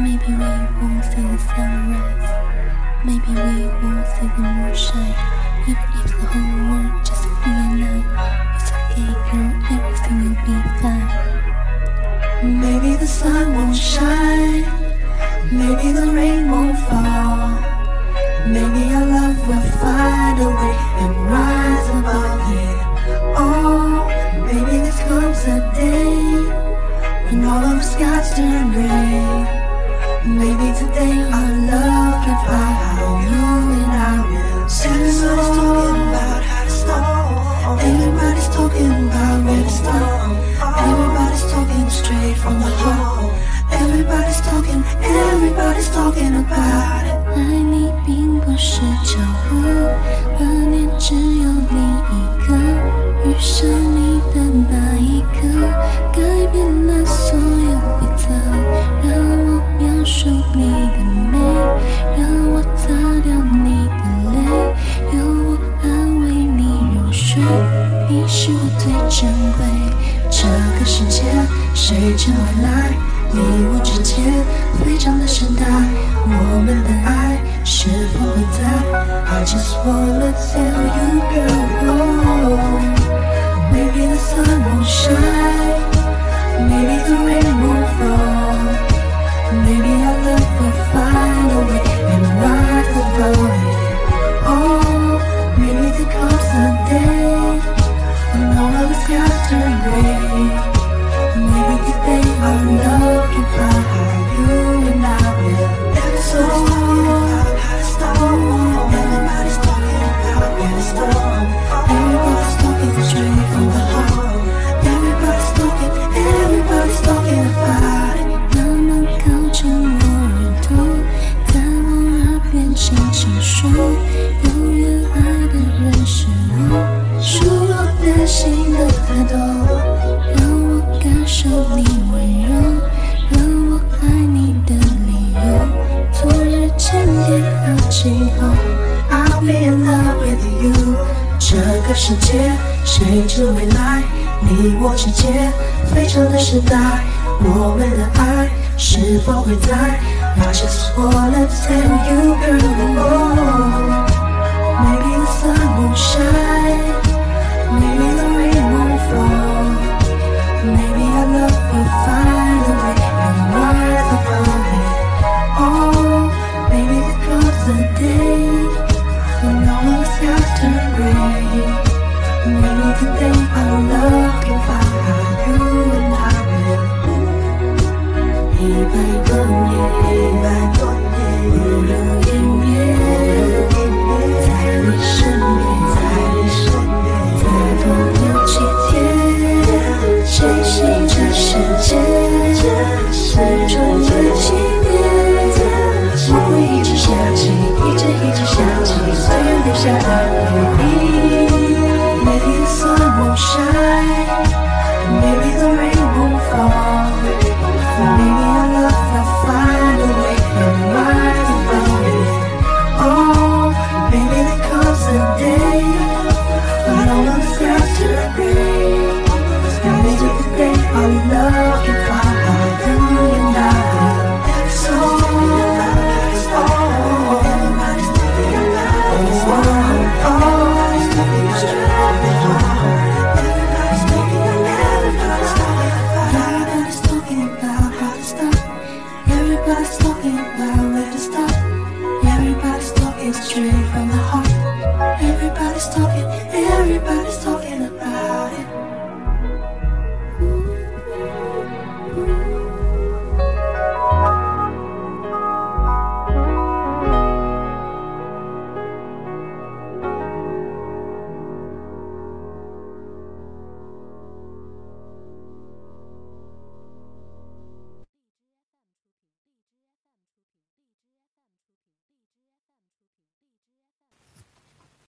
Maybe we won't see the sunrise. Maybe we won't see the moonshine. Even if the whole world just be a night. It's okay, girl, everything will be fine. Maybe the sun won't shine. Maybe the rain won't fall. Maybe our love will find a way and rise above it. Oh, maybe this comes a day when all of the skies turn gray. Maybe today our love can fly how you and I will. Everybody's talking about how to stop. Everybody's talking about where to stop. Everybody's talking straight from the heart. Everybody's talking, everybody's talking about it. 爱你并不是巧合， 你入睡。你是我最珍贵，这个世界谁知未来？你我之间非常的盛大，我们的爱是否会在？I just wanna tell you, girl. Maybe the sun won't shine. Maybe the rain won't fall. 心的太多，让我感受你温柔，让我爱你的理由。昨日沉淀和今后。I'll be in love with you。这个世界，谁知未来？你我之间非常的时代，我们的爱是否会在？I just wanna tell you, girl. Yeah.